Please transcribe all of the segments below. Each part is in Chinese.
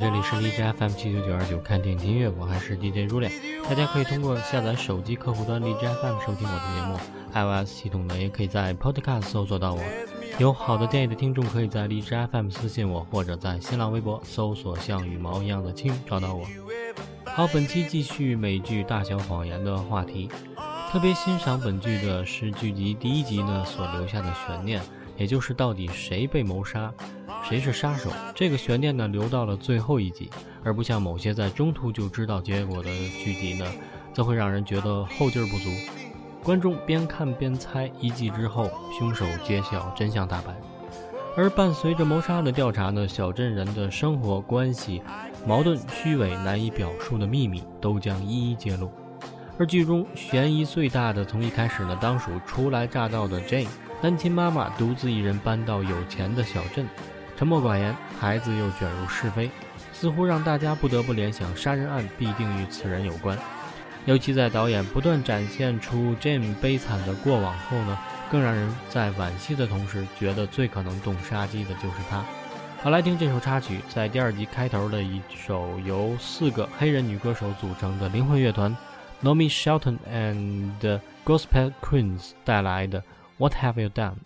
这里是荔枝 FM 七九九二九看电影音乐，我还是 DJ 如脸。大家可以通过下载手机客户端荔枝 FM 收听我的节目，iOS 系统呢也可以在 Podcast 搜索到我。有好的建议的听众可以在荔枝 FM 私信我，或者在新浪微博搜索像羽毛一样的青找到我。好，本期继续美剧《大小谎言》的话题。特别欣赏本剧的是剧集第一集呢所留下的悬念，也就是到底谁被谋杀。谁是杀手？这个悬念呢，留到了最后一集，而不像某些在中途就知道结果的剧集呢，则会让人觉得后劲儿不足。观众边看边猜，一季之后，凶手揭晓，真相大白。而伴随着谋杀的调查呢，小镇人的生活关系、矛盾、虚伪、难以表述的秘密都将一一揭露。而剧中悬疑最大的，从一开始呢，当属初来乍到的 Jane，单亲妈妈独自一人搬到有钱的小镇。沉默寡言，孩子又卷入是非，似乎让大家不得不联想杀人案必定与此人有关。尤其在导演不断展现出 Jim 悲惨的过往后呢，更让人在惋惜的同时，觉得最可能动杀机的就是他。好，来听这首插曲，在第二集开头的一首由四个黑人女歌手组成的灵魂乐团 Nomi Shelton and Gospel Queens 带来的 What Have You Done。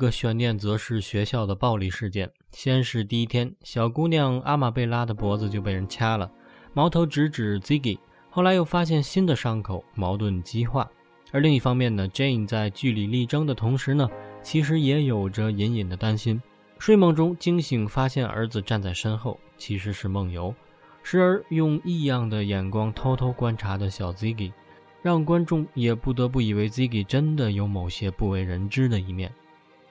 个悬念则是学校的暴力事件。先是第一天，小姑娘阿玛贝拉的脖子就被人掐了，矛头直指 Ziggy。后来又发现新的伤口，矛盾激化。而另一方面呢，Jane 在据理力争的同时呢，其实也有着隐隐的担心。睡梦中惊醒，发现儿子站在身后，其实是梦游。时而用异样的眼光偷偷观察的小 Ziggy，让观众也不得不以为 Ziggy 真的有某些不为人知的一面。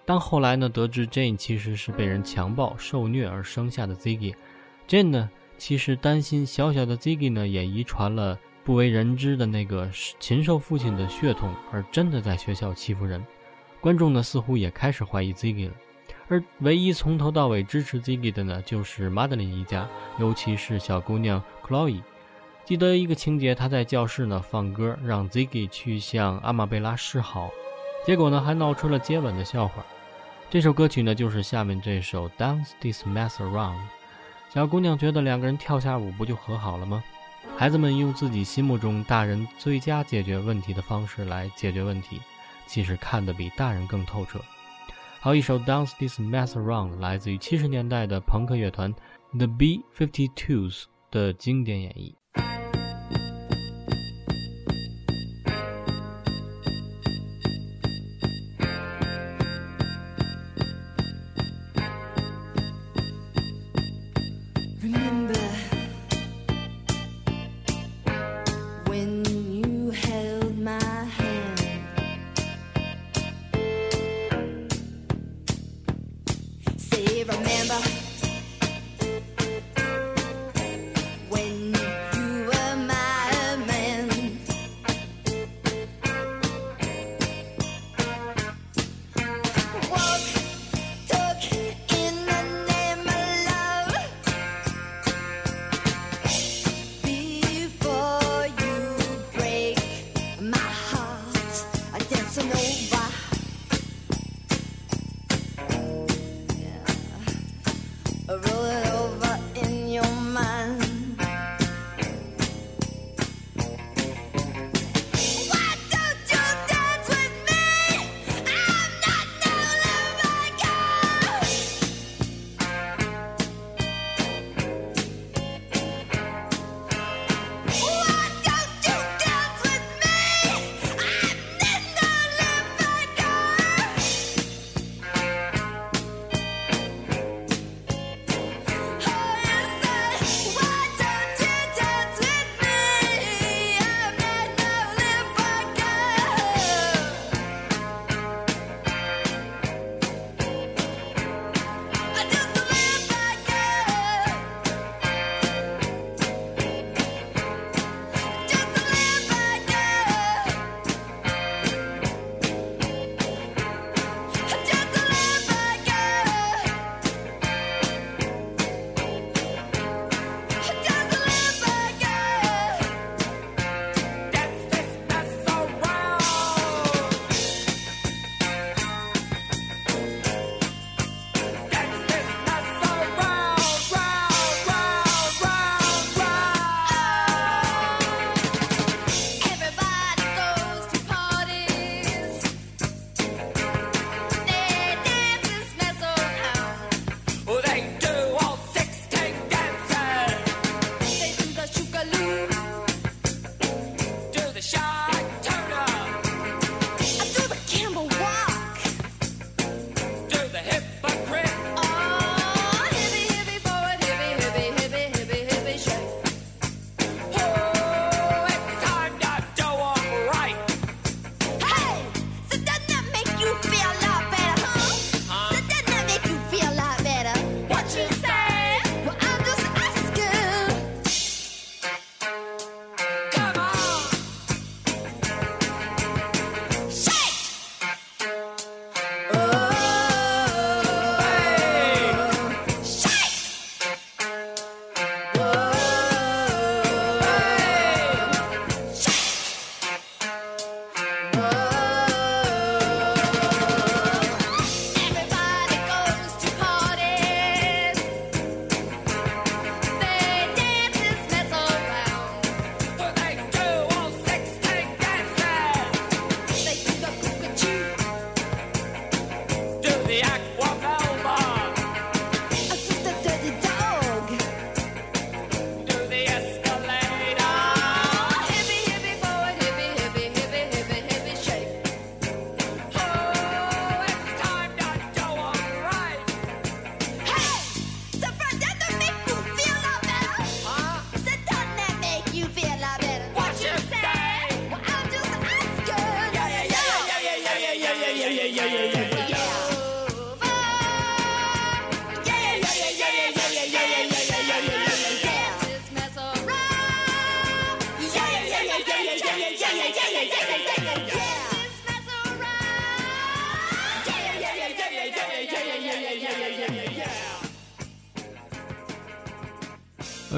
当后来呢，得知 Jane 其实是被人强暴受虐而生下的 Ziggy，Jane 呢，其实担心小小的 Ziggy 呢也遗传了不为人知的那个禽兽父亲的血统，而真的在学校欺负人。观众呢似乎也开始怀疑 Ziggy 了，而唯一从头到尾支持 Ziggy 的呢，就是 Madeline 一家，尤其是小姑娘 Chloe。记得一个情节，她在教室呢放歌，让 Ziggy 去向阿玛贝拉示好，结果呢还闹出了接吻的笑话。这首歌曲呢，就是下面这首《Dance This Mess Around》。小姑娘觉得两个人跳下舞不就和好了吗？孩子们用自己心目中大人最佳解决问题的方式来解决问题，其实看得比大人更透彻。好，一首《Dance This Mess Around》来自于七十年代的朋克乐团 The B-52s 的经典演绎。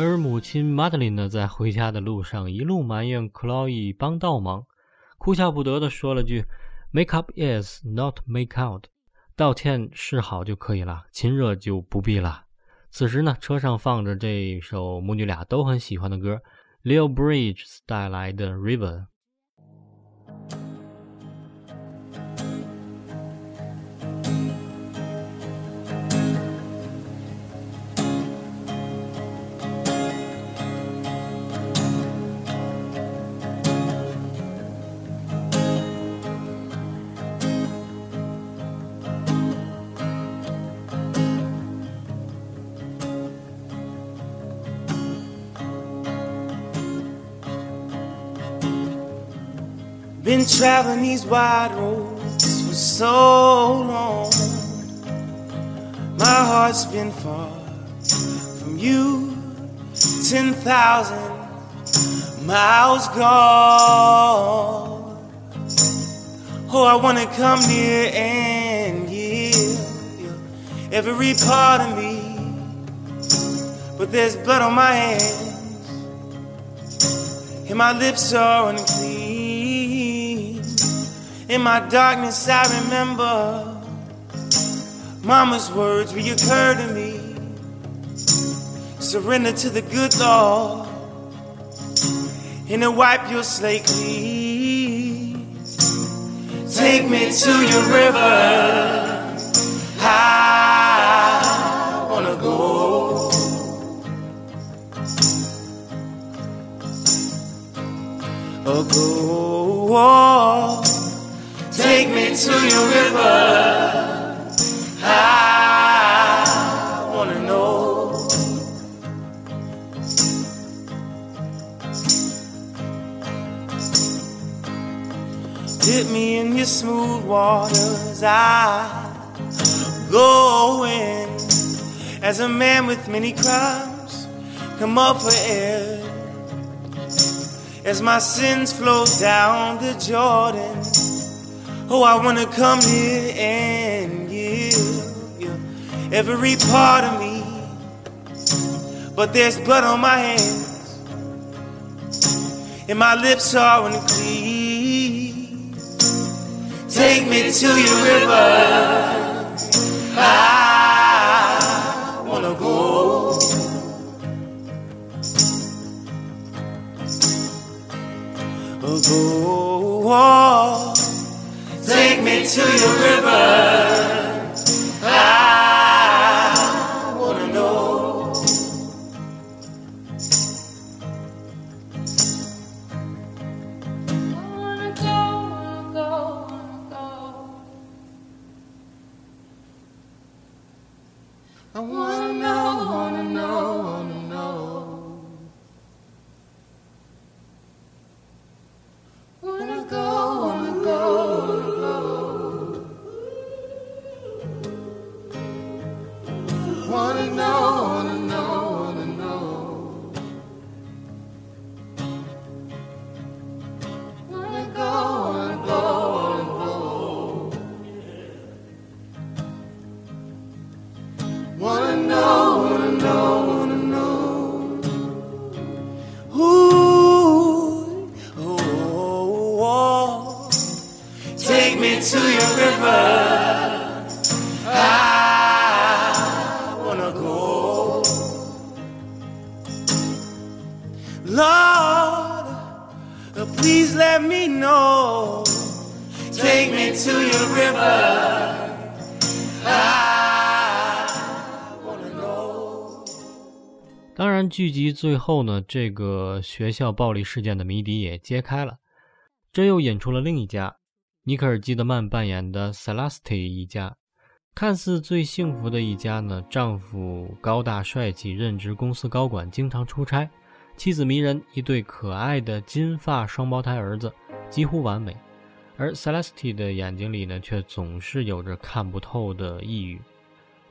而母亲 Madeline 呢，在回家的路上一路埋怨 Chloe 帮倒忙，哭笑不得地说了句 “Make up is not make out”，道歉示好就可以了，亲热就不必了。此时呢，车上放着这首母女俩都很喜欢的歌，Leo Bridges 带来的《River》。Been traveling these wide roads for so long. My heart's been far from you, 10,000 miles gone. Oh, I wanna come near and you every part of me. But there's blood on my hands, and my lips are unclean. In my darkness, I remember Mama's words reoccur to me. Surrender to the good Lord, and to wipe your slate clean. Take me to your river. I wanna go. Go. Take me to your river. I wanna know. Dip me in your smooth waters. I go in as a man with many crimes. Come up for air as my sins flow down the Jordan. Oh, I wanna come here and give you every part of me. But there's blood on my hands, and my lips are unclean. Take me to your river. I wanna go. Oh, go. Take me to your river. I wanna know. Wanna go, wanna go, wanna go. I wanna know, wanna know, wanna know. Wanna go, wanna go, 剧集最后呢，这个学校暴力事件的谜底也揭开了，这又引出了另一家，尼可尔基德曼扮演的 Celeste 一家，看似最幸福的一家呢。丈夫高大帅气，任职公司高管，经常出差；妻子迷人，一对可爱的金发双胞胎儿子，几乎完美。而 Celeste 的眼睛里呢，却总是有着看不透的抑郁。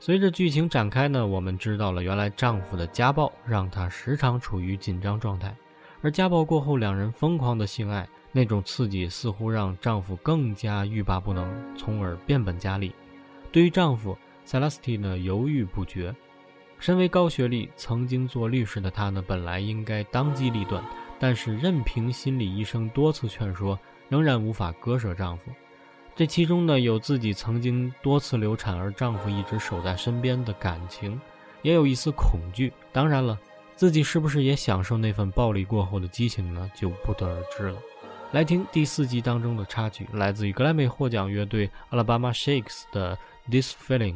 随着剧情展开呢，我们知道了原来丈夫的家暴让她时常处于紧张状态，而家暴过后两人疯狂的性爱，那种刺激似乎让丈夫更加欲罢不能，从而变本加厉。对于丈夫，Celeste 呢犹豫不决。身为高学历、曾经做律师的她呢，本来应该当机立断，但是任凭心理医生多次劝说，仍然无法割舍丈夫。这其中呢，有自己曾经多次流产而丈夫一直守在身边的感情，也有一丝恐惧。当然了，自己是不是也享受那份暴力过后的激情呢？就不得而知了。来听第四集当中的插曲，来自于格莱美获奖乐队 Alabama Shakes 的《This Feeling》。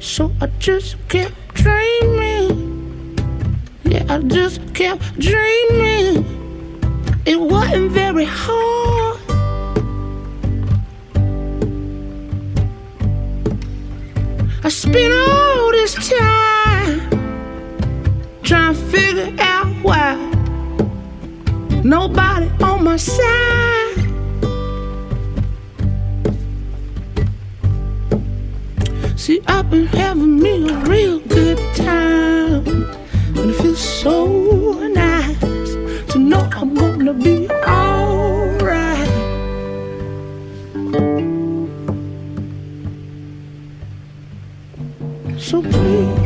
So I just kept dreaming, yeah, I just kept dreaming. It wasn't very hard. I spent all this time trying to figure out why nobody on my side. I've been having me a real good time, and it feels so nice to know I'm gonna be alright. So please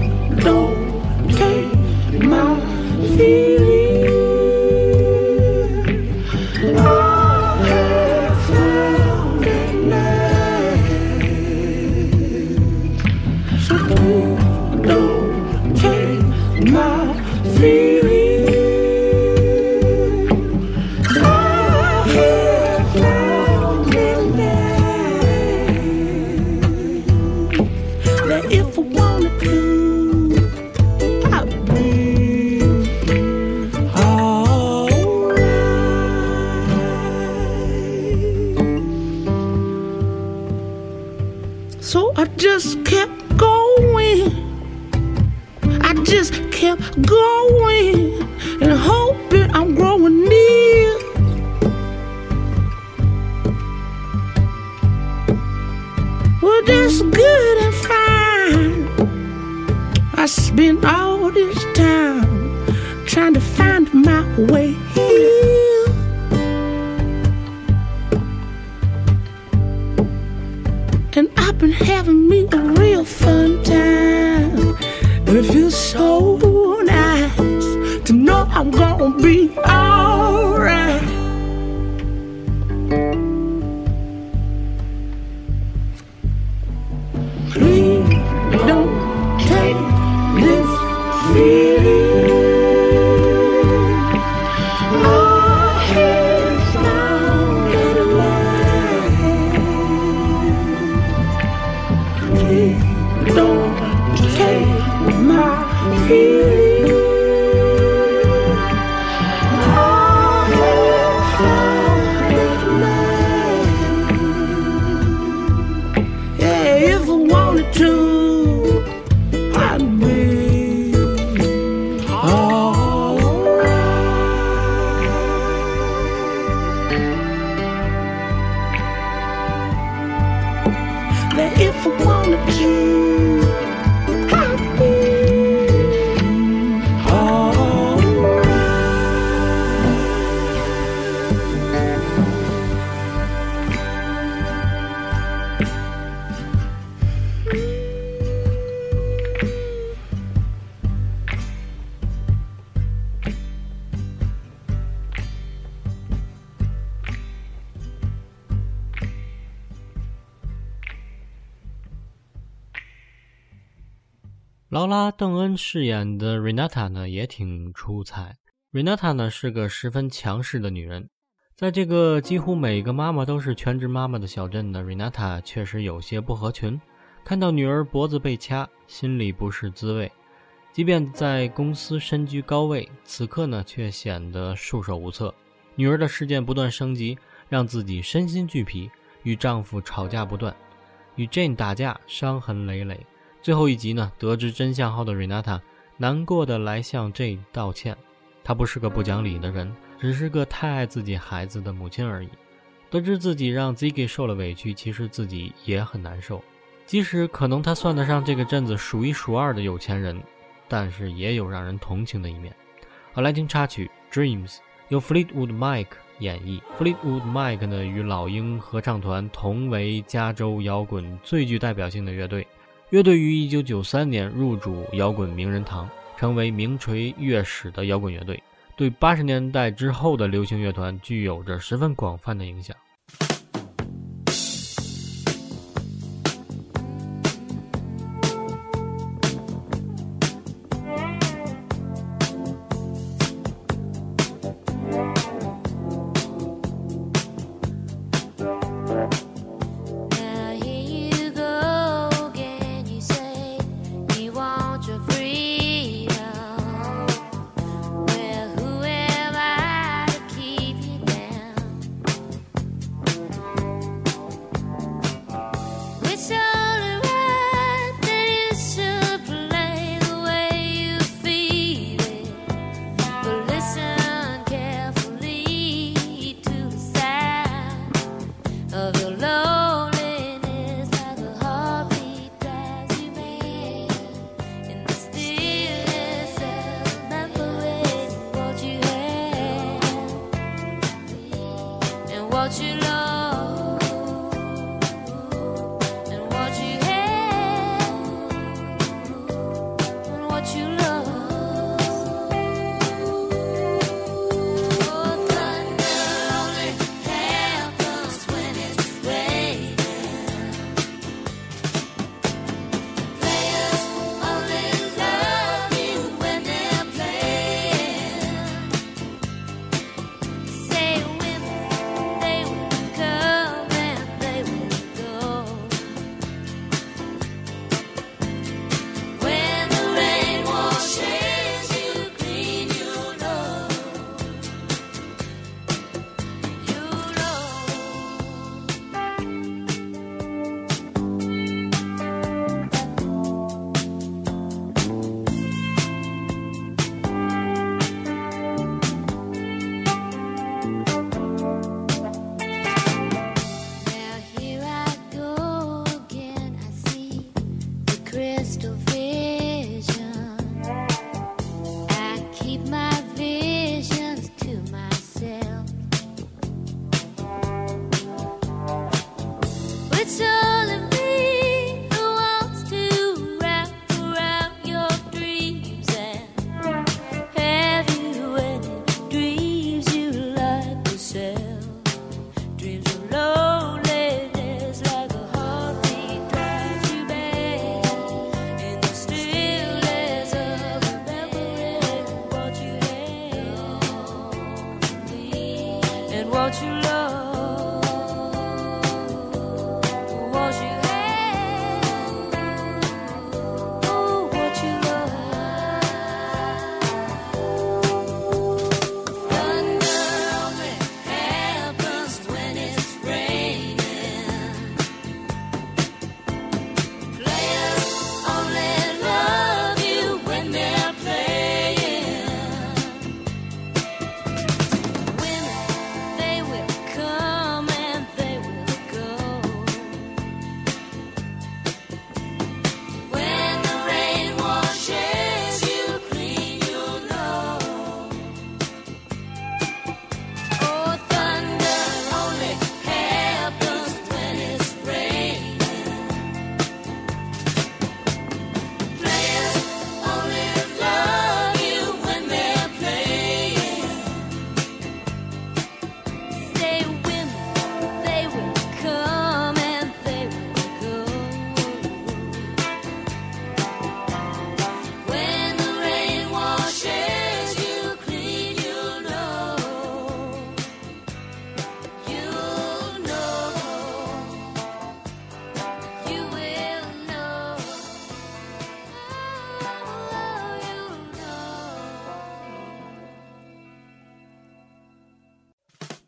And I've been having me a real fun time. And it feels so nice to know I'm gonna be alright. there if I wanna be. 邓恩饰演的 Renata 呢，也挺出彩。Renata 呢是个十分强势的女人，在这个几乎每个妈妈都是全职妈妈的小镇呢，Renata 确实有些不合群。看到女儿脖子被掐，心里不是滋味。即便在公司身居高位，此刻呢却显得束手无策。女儿的事件不断升级，让自己身心俱疲，与丈夫吵架不断，与 Jane 打架，伤痕累累。最后一集呢，得知真相后的 Renata 难过的来向 J 道歉。她不是个不讲理的人，只是个太爱自己孩子的母亲而已。得知自己让 Ziggy 受了委屈，其实自己也很难受。即使可能他算得上这个镇子数一数二的有钱人，但是也有让人同情的一面。好，来听插曲《Dreams》，由 Fleetwood Mac 演绎。Fleetwood Mac 呢，与老鹰合唱团同为加州摇滚最具代表性的乐队。乐队于1993年入主摇滚名人堂，成为名垂乐史的摇滚乐队，对80年代之后的流行乐团具有着十分广泛的影响。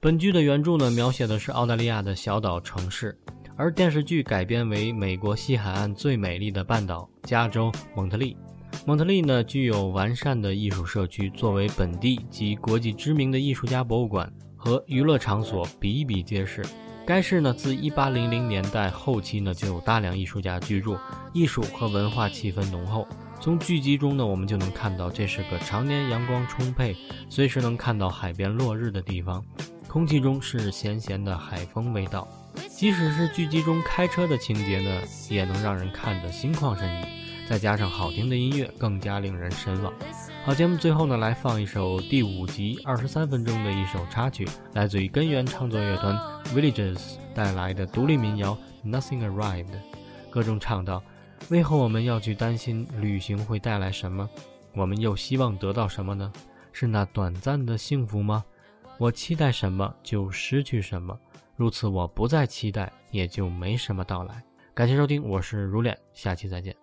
本剧的原著呢，描写的是澳大利亚的小岛城市，而电视剧改编为美国西海岸最美丽的半岛——加州蒙特利。蒙特利呢，具有完善的艺术社区，作为本地及国际知名的艺术家博物馆和娱乐场所比比皆是。该市呢，自1800年代后期呢，就有大量艺术家居住，艺术和文化气氛浓厚。从剧集中呢，我们就能看到，这是个常年阳光充沛，随时能看到海边落日的地方。空气中是咸咸的海风味道，即使是剧集中开车的情节呢，也能让人看得心旷神怡。再加上好听的音乐，更加令人神往。好，节目最后呢，来放一首第五集二十三分钟的一首插曲，来自于根源创作乐团 Villages 带来的独立民谣《Nothing Arrived》。歌中唱道：“为何我们要去担心旅行会带来什么？我们又希望得到什么呢？是那短暂的幸福吗？我期待什么就失去什么，如此我不再期待，也就没什么到来。”感谢收听，我是如恋，下期再见。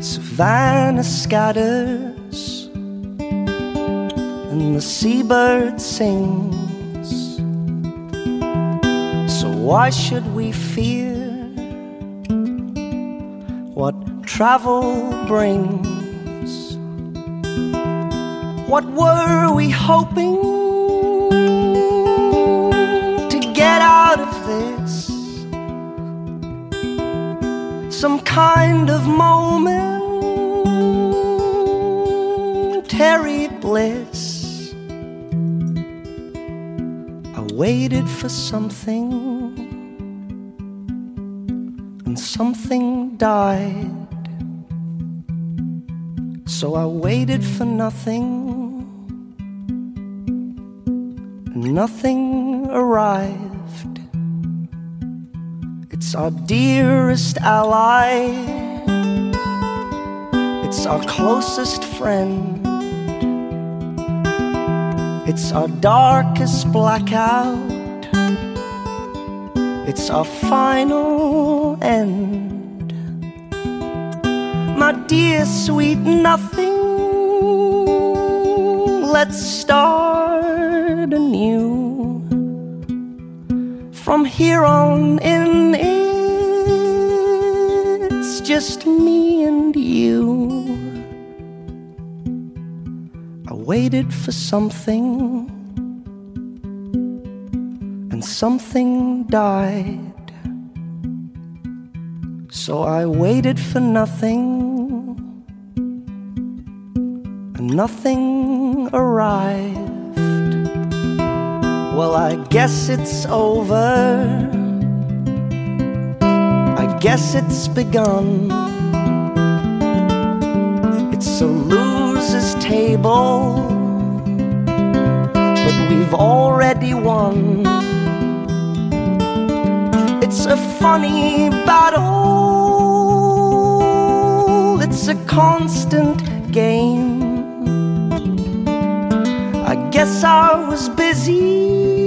Savannah scatters the seabird sings. So why should we fear what travel brings? What were we hoping to get out of this? some kind of momentary bliss. Waited for something, and something died. So I waited for nothing, and nothing arrived. It's our dearest ally. It's our closest friend. It's our darkest blackout. It's our final end. My dear sweet nothing, let's start anew. From here on in, it's just me and you. Waited for something, and something died. So I waited for nothing, and nothing arrived. Well, I guess it's over. I guess it's begun. But we've already won. It's a funny battle, it's a constant game. I guess I was busy